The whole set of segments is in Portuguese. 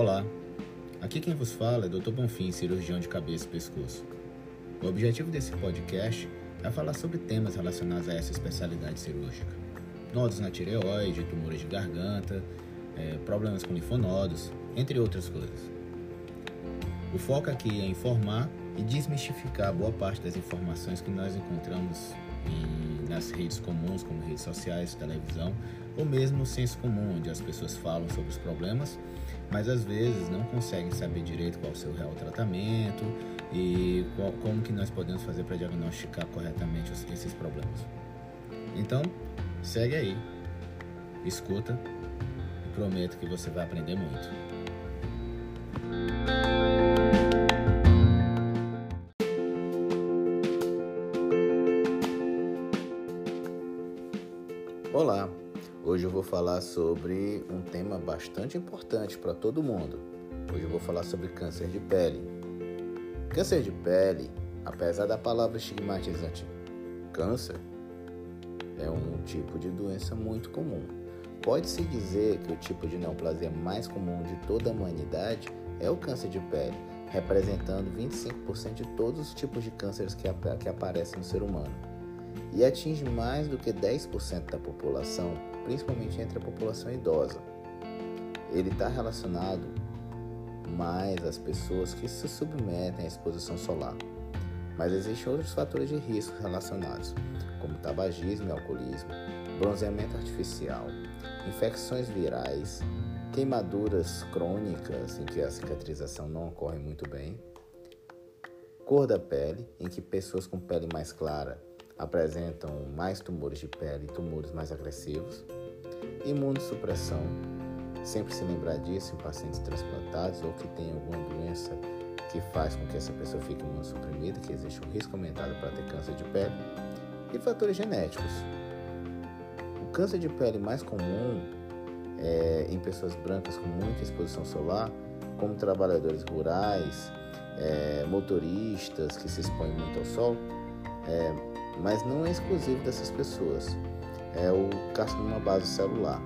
Olá, aqui quem vos fala é Dr. Bonfim, cirurgião de cabeça e pescoço. O objetivo desse podcast é falar sobre temas relacionados a essa especialidade cirúrgica. Nodos na tireoide, tumores de garganta, é, problemas com linfonodos, entre outras coisas. O foco aqui é informar e desmistificar boa parte das informações que nós encontramos em, nas redes comuns, como redes sociais, televisão, ou mesmo no senso comum, onde as pessoas falam sobre os problemas, mas às vezes não conseguem saber direito qual é o seu real tratamento e qual, como que nós podemos fazer para diagnosticar corretamente esses problemas. Então, segue aí, escuta e prometo que você vai aprender muito. Hoje eu vou falar sobre um tema bastante importante para todo mundo. Hoje eu vou falar sobre câncer de pele. Câncer de pele, apesar da palavra estigmatizante câncer, é um tipo de doença muito comum. Pode-se dizer que o tipo de neoplasia mais comum de toda a humanidade é o câncer de pele, representando 25% de todos os tipos de cânceres que, que aparecem no ser humano e atinge mais do que 10% da população, principalmente entre a população idosa. Ele está relacionado mais às pessoas que se submetem à exposição solar, mas existem outros fatores de risco relacionados, como tabagismo e alcoolismo, bronzeamento artificial, infecções virais, queimaduras crônicas em que a cicatrização não ocorre muito bem, cor da pele, em que pessoas com pele mais clara apresentam mais tumores de pele e tumores mais agressivos. Imunossupressão, sempre se lembrar disso em pacientes transplantados ou que têm alguma doença que faz com que essa pessoa fique imunossuprimida, que existe um risco aumentado para ter câncer de pele. E fatores genéticos. O câncer de pele mais comum é em pessoas brancas com muita exposição solar, como trabalhadores rurais, é, motoristas que se expõem muito ao sol, é, mas não é exclusivo dessas pessoas. É o carcinoma base celular.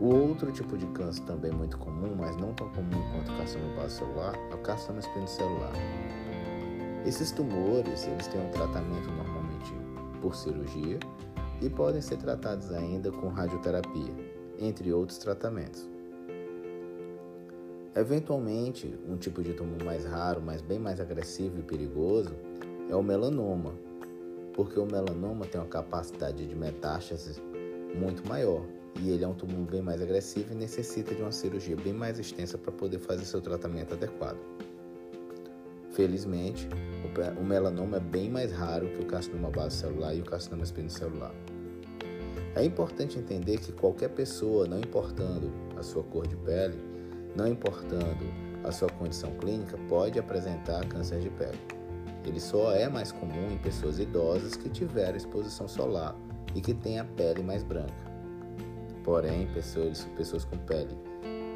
O outro tipo de câncer também muito comum, mas não tão comum quanto o carcinoma base celular, é o carcinoma espinocelular. Esses tumores, eles têm um tratamento normalmente por cirurgia e podem ser tratados ainda com radioterapia, entre outros tratamentos. Eventualmente, um tipo de tumor mais raro, mas bem mais agressivo e perigoso, é o melanoma, porque o melanoma tem uma capacidade de metástase muito maior e ele é um tumor bem mais agressivo e necessita de uma cirurgia bem mais extensa para poder fazer seu tratamento adequado. Felizmente, o melanoma é bem mais raro que o carcinoma base celular e o carcinoma espinocelular. É importante entender que qualquer pessoa, não importando a sua cor de pele, não importando a sua condição clínica, pode apresentar câncer de pele. Ele só é mais comum em pessoas idosas que tiveram exposição solar e que têm a pele mais branca. Porém, pessoas, pessoas com pele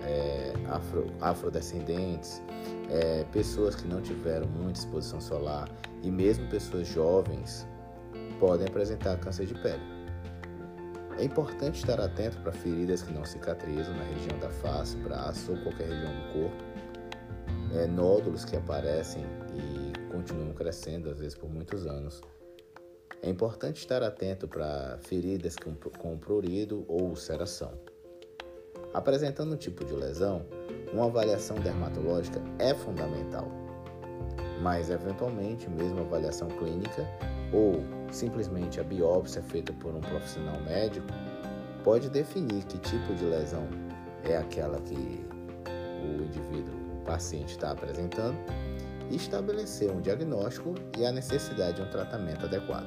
é, afro, afrodescendentes, é, pessoas que não tiveram muita exposição solar e mesmo pessoas jovens podem apresentar câncer de pele. É importante estar atento para feridas que não cicatrizam na região da face, braço ou qualquer região do corpo, é, nódulos que aparecem e continuam crescendo, às vezes por muitos anos. É importante estar atento para feridas com, com prurido ou ulceração. Apresentando um tipo de lesão, uma avaliação dermatológica é fundamental, mas eventualmente mesmo a avaliação clínica ou simplesmente a biópsia feita por um profissional médico pode definir que tipo de lesão é aquela que o indivíduo, o paciente está apresentando estabelecer um diagnóstico e a necessidade de um tratamento adequado.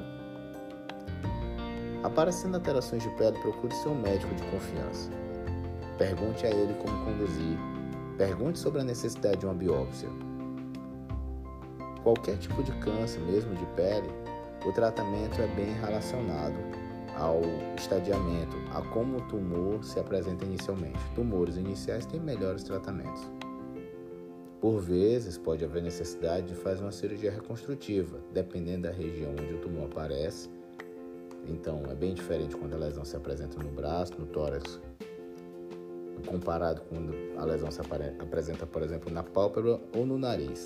Aparecendo alterações de pele, procure seu médico de confiança. Pergunte a ele como conduzir. Pergunte sobre a necessidade de uma biópsia. Qualquer tipo de câncer, mesmo de pele, o tratamento é bem relacionado ao estadiamento, a como o tumor se apresenta inicialmente. Tumores iniciais têm melhores tratamentos. Por vezes, pode haver necessidade de fazer uma cirurgia reconstrutiva, dependendo da região onde o tumor aparece. Então, é bem diferente quando a lesão se apresenta no braço, no tórax, comparado quando a lesão se apresenta, por exemplo, na pálpebra ou no nariz.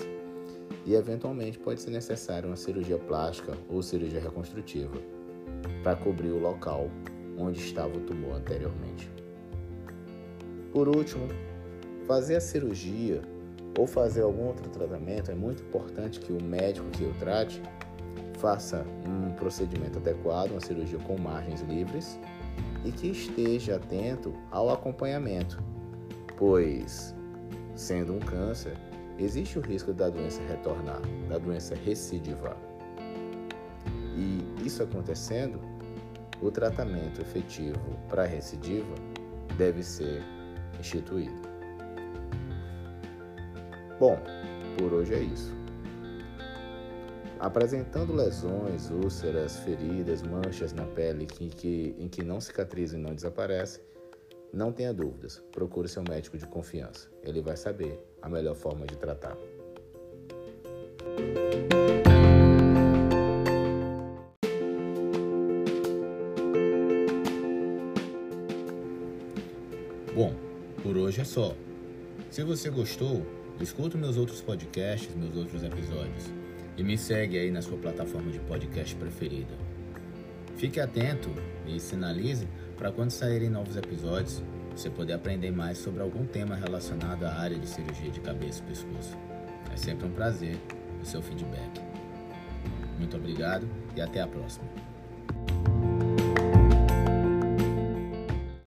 E eventualmente pode ser necessária uma cirurgia plástica ou cirurgia reconstrutiva para cobrir o local onde estava o tumor anteriormente. Por último, fazer a cirurgia ou fazer algum outro tratamento é muito importante que o médico que o trate faça um procedimento adequado, uma cirurgia com margens livres e que esteja atento ao acompanhamento, pois, sendo um câncer, existe o risco da doença retornar, da doença recidivar. E isso acontecendo, o tratamento efetivo para recidiva deve ser instituído. Bom, por hoje é isso. Apresentando lesões, úlceras, feridas, manchas na pele que, que, em que não cicatrizam e não desaparecem, não tenha dúvidas, procure seu médico de confiança. Ele vai saber a melhor forma de tratar. Bom, por hoje é só. Se você gostou, escuta meus outros podcasts, meus outros episódios e me segue aí na sua plataforma de podcast preferida. Fique atento e sinalize para quando saírem novos episódios você poder aprender mais sobre algum tema relacionado à área de cirurgia de cabeça e pescoço. É sempre um prazer o seu feedback. Muito obrigado e até a próxima.